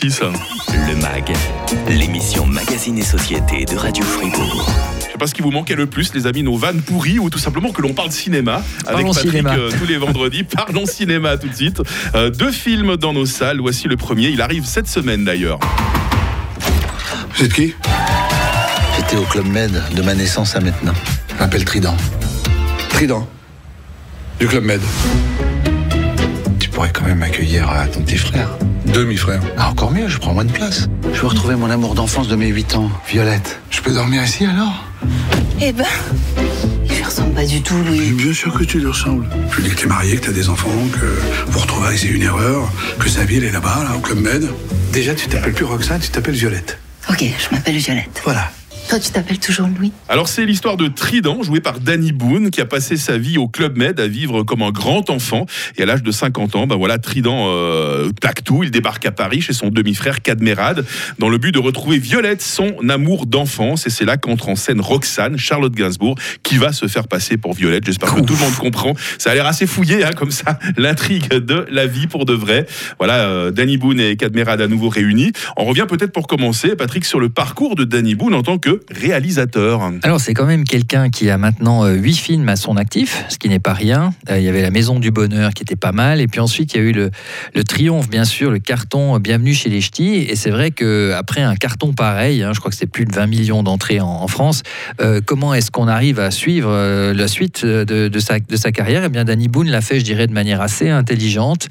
Le MAG, l'émission Magazine et Société de Radio Fribourg. Je sais pas ce qui vous manquait le plus, les amis, nos vannes pourries ou tout simplement que l'on parle cinéma avec Parlons Patrick cinéma. euh, tous les vendredis. Parlons cinéma tout de suite. Euh, deux films dans nos salles. Voici le premier. Il arrive cette semaine d'ailleurs. Vous êtes qui? J'étais au Club Med de ma naissance à maintenant. Je m'appelle Trident. Trident? Du Club Med. Tu pourrais quand même accueillir euh, ton petit frère. Demi-frère. Ah, encore mieux, je prends moins de place. Je veux retrouver mon amour d'enfance de mes 8 ans, Violette. Je peux dormir ici alors? Eh ben, il lui ressemble pas du tout, Louis. Bien sûr que tu lui ressembles. Je lui dis que t'es marié, que t'as des enfants, que vous retrouverez c'est une erreur, que sa vie elle est là-bas, là, au Club Med. Déjà, tu t'appelles plus Roxane, tu t'appelles Violette. Ok, je m'appelle Violette. Voilà. Tu t'appelles toujours Louis Alors c'est l'histoire de Trident, joué par Danny Boone, qui a passé sa vie au Club Med à vivre comme un grand enfant. Et à l'âge de 50 ans, ben voilà, Trident euh, tout. Il débarque à Paris chez son demi-frère Cadmerade, dans le but de retrouver Violette, son amour d'enfance. Et c'est là qu'entre en scène Roxane, Charlotte Gainsbourg, qui va se faire passer pour Violette. J'espère que tout le monde comprend. Ça a l'air assez fouillé, hein, comme ça, l'intrigue de la vie pour de vrai. Voilà, euh, Danny Boone et Cadmerade à nouveau réunis. On revient peut-être pour commencer, Patrick, sur le parcours de Danny Boone en tant que réalisateur. Alors c'est quand même quelqu'un qui a maintenant euh, huit films à son actif, ce qui n'est pas rien. Euh, il y avait La Maison du Bonheur qui était pas mal, et puis ensuite il y a eu le, le triomphe, bien sûr, le carton euh, Bienvenue chez les Ch'tis. Et c'est vrai que après un carton pareil, hein, je crois que c'est plus de 20 millions d'entrées en, France, comment est-ce qu'on arrive à suivre la suite de, de sa, de sa carrière? Eh bien, Danny Boone l'a fait, je dirais, de manière assez intelligente.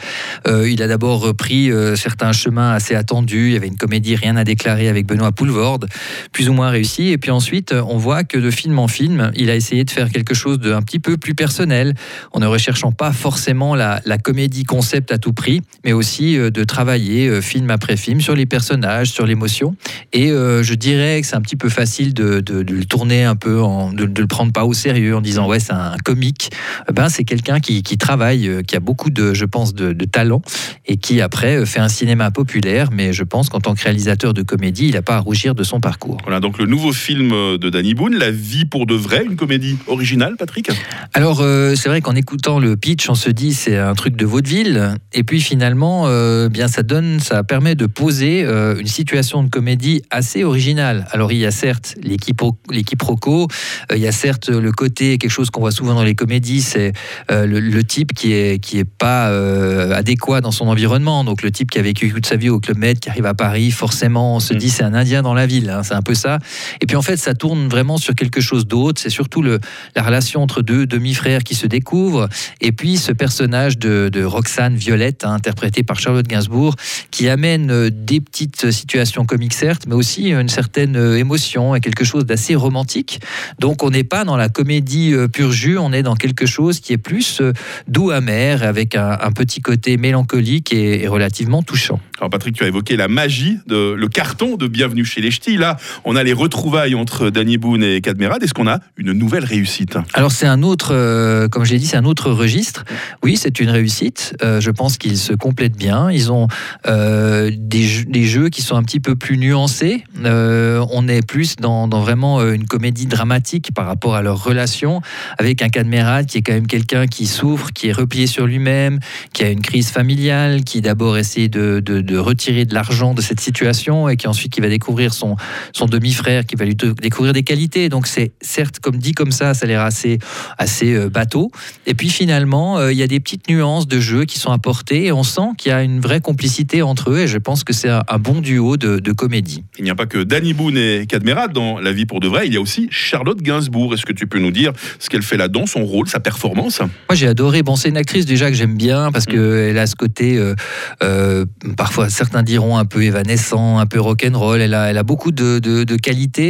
Il a d'abord repris certains chemins assez attendus. Il y avait une comédie Rien à déclarer avec Benoît Poulvorde, plus ou moins Et puis ensuite, on voit que de film en film, il a essayé de faire quelque chose d'un petit peu plus personnel, en ne recherchant pas forcément la, comédie concept à tout prix, mais aussi euh, de travailler euh, film après film sur les personnages, sur l'émotion. Et euh, je dirais que c'est un petit peu facile de, le tourner un peu, en, de, de le prendre pas au sérieux en disant ouais c'est un comique. Eh Ben c'est quelqu'un qui, travaille, qui a beaucoup de, je pense, de, de talent et qui après fait un cinéma populaire. Mais je pense qu'en tant que réalisateur de comédie, il n'a pas à rougir de son parcours. Voilà donc le nouveau film de Danny Boone, La vie pour de vrai, une comédie originale, Patrick Alors, euh, c'est vrai qu'en écoutant le pitch, on se dit c'est un truc de vaudeville. Et puis finalement, euh, bien ça donne, ça permet de poser euh, une situation de comédie assez originale. Alors, il y a certes euh, il y a certes le côté, quelque chose qu'on voit souvent dans les comédies, c'est le, le type qui est, qui est pas adéquat dans son environnement. Donc, le type qui a vécu toute sa vie au Club Med, qui arrive à Paris, forcément, on se Mm. dit c'est un Indien dans la ville. hein, c'est un peu ça. Et puis en fait, ça tourne vraiment sur quelque chose d'autre. C'est surtout la relation entre deux demi-frères qui se découvrent. Et puis ce personnage de, Roxane Violette, hein, interprété par Charlotte Gainsbourg, qui amène euh, des petites situations comiques certes, mais aussi une certaine euh, émotion et quelque chose d'assez romantique. Donc on n'est pas dans la comédie euh, pur jus, on est dans quelque chose qui est plus doux amer, avec un, petit côté mélancolique et, relativement touchant. Alors Patrick, tu as évoqué la magie, de, le carton de Bienvenue chez les Ch'tis. Là, on a les entre Danny Boone et Cadmerade. Est-ce qu'on a une nouvelle réussite? Alors c'est un autre, euh, comme je dit, c'est un autre registre. Oui, c'est une réussite. Euh, je pense qu'ils se complètent bien. Ils ont euh, des, jeux, des jeux qui sont un petit peu plus nuancés. On est plus dans, vraiment une comédie dramatique par rapport à leur relation avec un Cadmerade qui est quand même quelqu'un qui souffre, qui est replié sur lui-même, qui a une crise familiale, qui d'abord essaie de, de- de retirer de l'argent de cette situation et qui ensuite qui va découvrir son, son demi-frère, qui va lui découvrir des qualités. Donc c'est certes, comme dit comme ça, ça a l'air assez, assez euh, bateau. Et puis finalement, euh, il y a des petites nuances de jeu qui sont apportées et on sent qu'il y a une vraie complicité entre eux et je pense que c'est un, un bon duo de, de comédie. Il n'y a pas que Danny Boone et Cadmerade dans La vie pour de vrai. Il y a aussi Charlotte Gainsbourg. Est-ce que tu peux nous dire ce qu'elle fait là-dedans, son rôle, sa performance? Moi, j'ai adoré. Bon, c'est une actrice déjà que j'aime bien parce qu'elle a ce côté, euh, euh, parfois certains diront un peu évanescent, un peu rock'n'roll. Elle a, elle a beaucoup de, de, de qualités.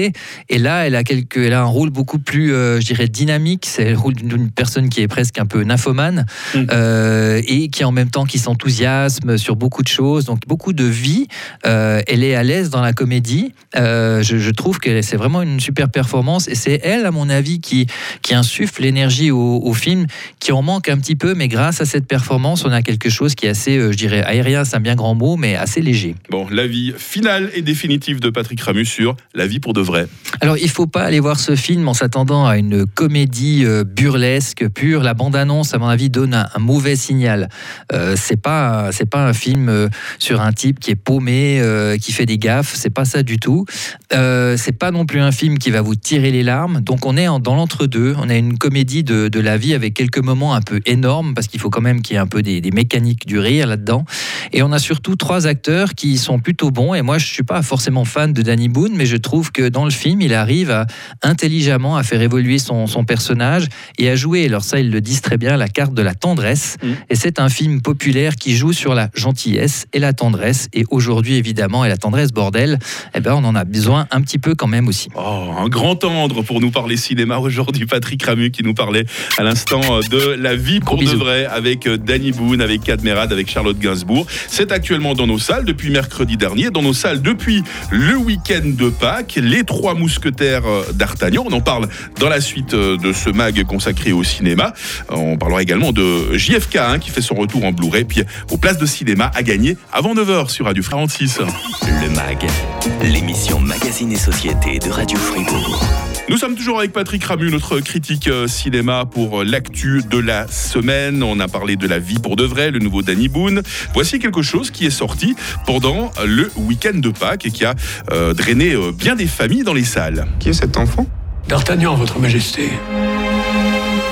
Et là, elle a, quelques, elle a un rôle beaucoup plus, euh, je dirais, dynamique. C'est le rôle d'une personne qui est presque un peu nymphomane Mm. euh, et qui en même temps qui s'enthousiasme sur beaucoup de choses. Donc, beaucoup de vie. Euh, elle est à l'aise dans la comédie. Euh, je, je trouve que c'est vraiment une super performance. Et c'est elle, à mon avis, qui, qui insuffle l'énergie au, au film, qui en manque un petit peu, mais grâce à cette performance, on a quelque chose qui est assez, euh, je dirais, aérien, c'est un bien grand mot, mais assez léger. Bon, l'avis final et définitif de Patrick Ramus sur La vie pour de vrai Alors, il faut pas aller voir ce film en s'attendant à une comédie euh, burlesque pure. La bande-annonce, à mon avis, donne un, mauvais signal. Euh, c'est pas, c'est pas un film euh, sur un type qui est paumé, euh, qui fait des gaffes. C'est pas ça du tout. Euh, c'est pas non plus un film qui va vous tirer les larmes. Donc, on est en- dans l'entre-deux. On a une comédie de, la vie avec quelques moments un peu énormes parce qu'il faut quand même qu'il y ait un peu des, des mécaniques du rire là-dedans. Et on a surtout trois acteurs qui sont plutôt bons. Et moi, je suis pas forcément fan de Danny Boone, mais je trouve que dans le film, il arrive à, intelligemment à faire évoluer son, son personnage et à jouer, alors ça, ils le disent très bien, la carte de la tendresse. Mm. Et c'est un film populaire qui joue sur la gentillesse et la tendresse. Et aujourd'hui, évidemment, et la tendresse, bordel, eh ben, on en a besoin un petit peu quand même aussi. Oh, un grand tendre pour nous parler cinéma aujourd'hui. Patrick Ramu qui nous parlait à l'instant de la vie pour de bisous. vrai avec euh, Danny Boone, avec Cadmerade, avec Charlotte Gainsbourg. C'est actuellement dans nos salles depuis mercredi dernier, dans nos salles depuis le week-end de Pâques. Les trois mousquetaires euh, d'Artagnan. On en parle dans la suite euh, de ce mag consacré au cinéma. On parlera également de JFK hein, qui fait son retour en Blu-ray. Puis aux places de cinéma à gagner avant 9h sur Radio 46. Le MAG, l'émission Magazine et Société de Radio Fribourg. Nous sommes toujours avec Patrick Ramu, notre critique euh, cinéma pour euh, l'actu de la semaine. On a parlé de la vie pour de vrai, le nouveau Danny Boone. Voici quelque chose qui est sorti pendant le week-end de Pâques et qui a euh, drainé euh, bien des familles dans les salles. Qui est cet enfant? D'Artagnan, votre majesté.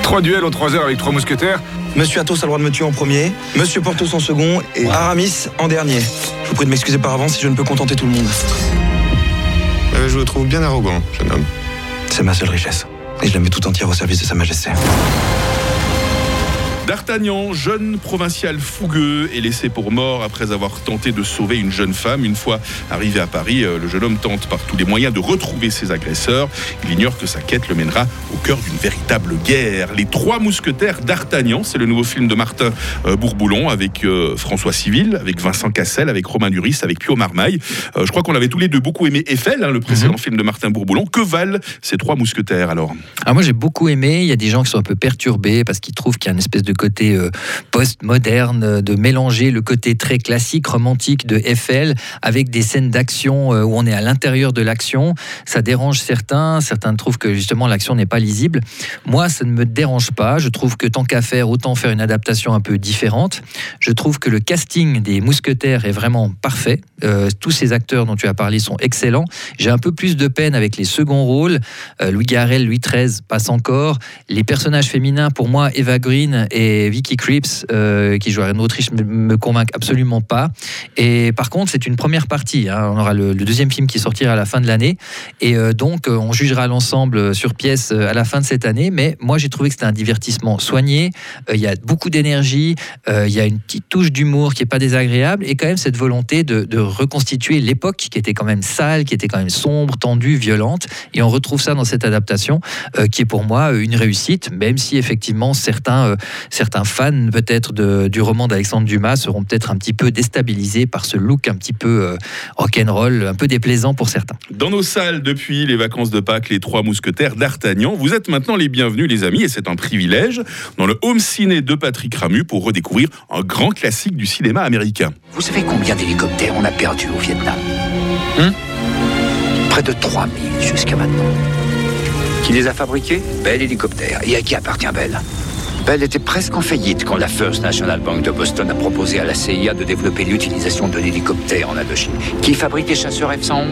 Trois duels en trois heures avec trois mousquetaires Monsieur Athos a le droit de me tuer en premier, Monsieur Porthos en second et Aramis en dernier. Je vous prie de m'excuser par avance si je ne peux contenter tout le monde. Euh, Je vous trouve bien arrogant, jeune homme. C'est ma seule richesse. Et je la mets tout entière au service de Sa Majesté. D'Artagnan, jeune provincial fougueux, est laissé pour mort après avoir tenté de sauver une jeune femme. Une fois arrivé à Paris, euh, le jeune homme tente par tous les moyens de retrouver ses agresseurs. Il ignore que sa quête le mènera au cœur d'une véritable guerre. Les trois mousquetaires d'Artagnan, c'est le nouveau film de Martin euh, Bourboulon avec euh, François Civil, avec Vincent Cassel, avec Romain Duris, avec Pio Marmaille. Je crois qu'on avait tous les deux beaucoup aimé Eiffel, hein, le précédent film de Martin Bourboulon. Que valent ces trois mousquetaires alors? Alors moi j'ai beaucoup aimé, il y a des gens qui sont un peu perturbés parce qu'ils trouvent qu'il y a une espèce de côté euh, post-moderne, euh, de mélanger le côté très classique, romantique de Eiffel avec des scènes d'action euh, où on est à l'intérieur de l'action. Ça dérange certains, certains trouvent que justement l'action n'est pas lisible. Moi ça ne me dérange pas, je trouve que tant qu'à faire, autant faire une adaptation un peu différente. Je trouve que le casting des mousquetaires est vraiment parfait. Tous ces acteurs dont tu as parlé sont excellents. J'ai un peu plus de peine avec les seconds rôles. Louis Garrel, Louis XIII passe encore. Les personnages féminins, pour moi, Eva Green et Vicky Creeps, euh, qui jouent en Autriche, me, me convainquent absolument pas. Et par contre, c'est une première partie. hein. On aura le, deuxième film qui sortira à la fin de l'année. Et euh, donc, euh, on jugera l'ensemble sur pièce euh, à la fin de cette année. Mais moi, j'ai trouvé que c'était un divertissement soigné. Il y a beaucoup d'énergie. Il y a une petite touche d'humour qui est pas désagréable. Et quand même, cette volonté de, reconstituer l'époque qui était quand même sale, qui était quand même sombre, tendue, violente. Et on retrouve ça dans cette adaptation qui est pour moi une réussite, même si effectivement certains, certains fans peut-être du roman d'Alexandre Dumas seront peut-être un petit peu déstabilisés par ce look un petit peu euh, rock'n'roll, un peu déplaisant pour certains. Dans nos salles depuis les vacances de Pâques, les trois mousquetaires d'Artagnan, vous êtes maintenant les bienvenus les amis et c'est un privilège dans le home ciné de Patrick Ramu pour redécouvrir un grand classique du cinéma américain. Vous savez combien d'hélicoptères on a perdu au Vietnam Près de 3000 jusqu'à maintenant. Qui les a fabriqués? Bell Hélicoptère. Et à qui appartient Bell Bell était presque en faillite quand la First National Bank de Boston a proposé à la CIA de développer l'utilisation de l'hélicoptère en Indochine. Qui fabrique les chasseurs F-111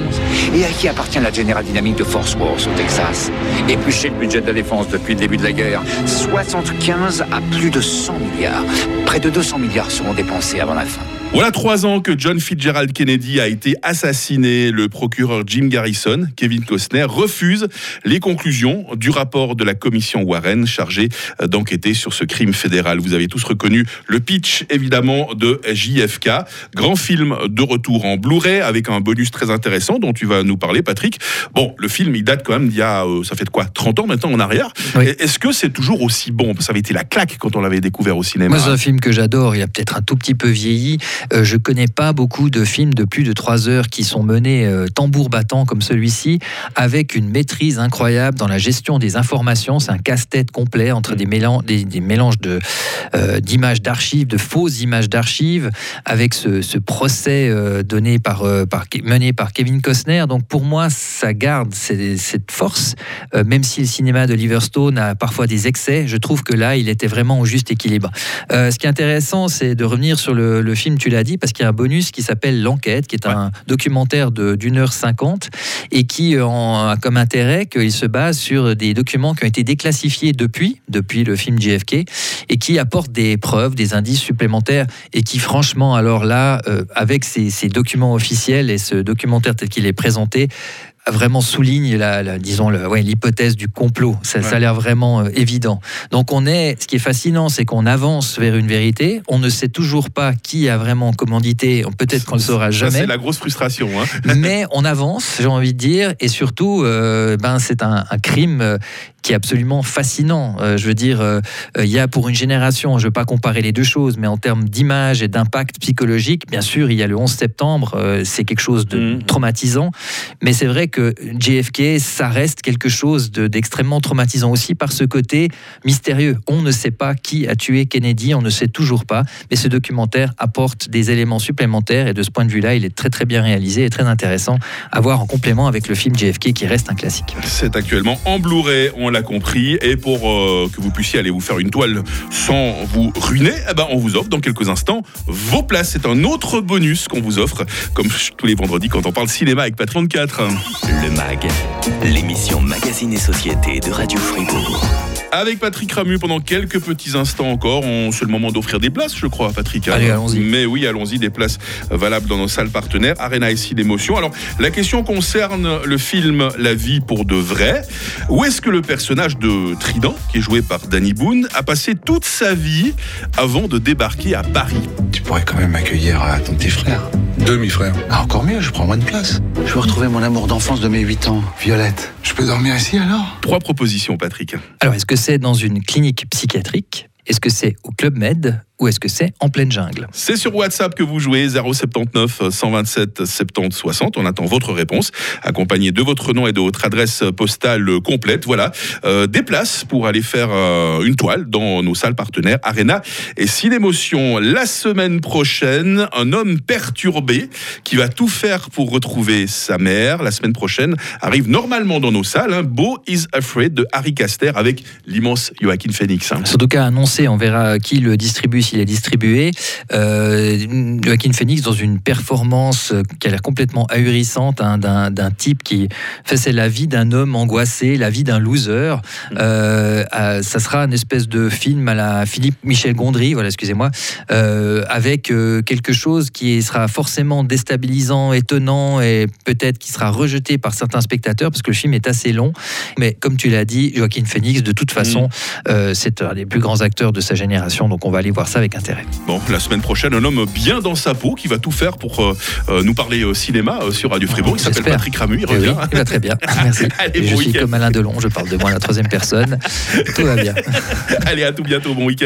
Et à qui appartient la General Dynamics de Force Worth au Texas Éplucher le budget de la défense depuis le début de la guerre. 75 à plus de 100 milliards. Près de 200 milliards seront dépensés avant la fin. Voilà trois ans que John Fitzgerald Kennedy a été assassiné. Le procureur Jim Garrison, Kevin Costner, refuse les conclusions du rapport de la commission Warren chargée euh, d'enquêter sur ce crime fédéral. Vous avez tous reconnu le pitch, évidemment, de JFK. Grand film de retour en Blu-ray avec un bonus très intéressant dont tu vas nous parler, Patrick. Bon, le film, il date quand même d'il y a, euh, ça fait de quoi, 30 ans maintenant en arrière. Oui. Est-ce que c'est toujours aussi bon? Ça avait été la claque quand on l'avait découvert au cinéma. C'est un film que j'adore. Il a peut-être un tout petit peu vieilli. Euh, je connais pas beaucoup de films de plus de trois heures qui sont menés euh, tambour battant comme celui-ci, avec une maîtrise incroyable dans la gestion des informations. C'est un casse-tête complet entre des mélanges, de, euh, d'images d'archives, de fausses images d'archives, avec ce, procès euh, mené par Kevin Costner. Donc pour moi, ça garde cette force, même si le cinéma d'Oliver Stone a parfois des excès. Je trouve que là, il était vraiment au juste équilibre. Ce qui est intéressant, c'est de revenir sur le, film, l'as dit, parce qu'il y a un bonus qui s'appelle L'Enquête, qui est un documentaire d'une heure cinquante et qui euh, en- a comme intérêt qu'il se base sur des documents qui ont été déclassifiés depuis, depuis le film JFK, et qui apportent des preuves, des indices supplémentaires, et qui franchement, alors là, euh, avec ces, ces documents officiels et ce documentaire tel qu'il est présenté, vraiment souligne la, la- disons le- ouais, l'hypothèse du complot. Ça, ça a l'air vraiment euh, évident. Donc on est, ce qui est fascinant, c'est qu'on avance vers une vérité. On ne sait toujours pas qui a vraiment commandité. Peut-être qu'on le saura Ça, jamais c'est la grosse frustration. hein. mais on avance, j'ai envie de dire, et surtout, euh, ben, c'est un, un crime euh, qui est absolument fascinant. Euh, je veux dire, euh, euh, il y a pour une génération, je ne veux pas comparer les deux choses, mais en termes d'image et d'impact psychologique, bien sûr, il y a le 11 septembre, c'est quelque chose de Mhm. traumatisant, mais c'est vrai que JFK, ça reste quelque chose de- d'extrêmement traumatisant aussi par ce côté mystérieux. On ne sait pas qui a tué Kennedy, on ne sait toujours pas, mais ce documentaire apporte des éléments supplémentaires et de ce point de vue-là, il est très très bien réalisé et très intéressant à voir en complément avec le film JFK qui reste un classique. C'est actuellement en Blu-ray, on l'a compris. Et pour euh, que vous puissiez aller vous faire une toile sans vous ruiner, eh ben, on vous offre dans quelques instants vos places. C'est un autre bonus qu'on vous offre, comme tous les vendredis quand on parle cinéma avec Patron 4. Le MAG, l'émission Magazine et Société de Radio Fribourg. Avec Patrick Ramu pendant quelques petits instants encore. On- C'est le moment d'offrir des places, je crois, Patrick. hein. Allez, allons-y. Mais oui, allons-y, des places valables dans nos salles partenaires, Arena ici d'émotion. Alors, la question concerne le film La vie pour de vrai. Où est-ce que le personnage de Trident, qui est joué par Danny Boone, a passé toute sa vie avant de débarquer à Paris? Tu pourrais quand même accueillir euh, ton petit frère. Demi-frère. Ah, encore mieux, je prends moins de place. Je veux retrouver mon amour d'enfance de mes 8 ans, Violette. Je peux dormir ici alors? Trois propositions, Patrick. Alors, est-ce que c'est dans une clinique psychiatrique Est-ce que c'est au Club Med ou est-ce que c'est en pleine jungle? C'est sur WhatsApp que vous jouez 079 127 70 60. On attend votre réponse, accompagnée de votre nom et de votre adresse postale complète. Voilà, Euh, des places pour aller faire euh, une toile dans nos salles partenaires Arena et Cinémotion. La semaine prochaine, un homme perturbé qui va tout faire pour retrouver sa mère. La semaine prochaine arrive normalement dans nos salles. Hein, Beau is Afraid de Harry Caster avec l'immense Joaquin Phoenix. hein. On verra qui le distribue s'il est distribué. Euh, Joaquin Phoenix dans une performance euh, qui a l'air complètement ahurissante hein, d'un d'un type qui fait c'est la vie d'un homme angoissé, la vie d'un loser. Euh, euh, ça sera une espèce de film à la Philippe Michel Gondry, voilà, excusez-moi, euh, avec quelque chose qui sera forcément déstabilisant, étonnant et peut-être qui sera rejeté par certains spectateurs parce que le film est assez long. Mais comme tu l'as dit, Joaquin Phoenix, de toute façon, euh, c'est un des plus grands acteurs de sa génération, donc on va aller voir ça avec intérêt. Bon, la semaine prochaine, un homme bien dans sa peau qui va tout faire pour euh, euh, nous parler euh, cinéma euh, sur Radio Fribourg. Il s'appelle. Patrick Ramu, il Eh oui, revient. il va très bien, merci. Allez, Et je bon suis comme Alain Delon, je parle de moi à la troisième personne. Tout va bien. Allez, à tout bientôt, bon week-end.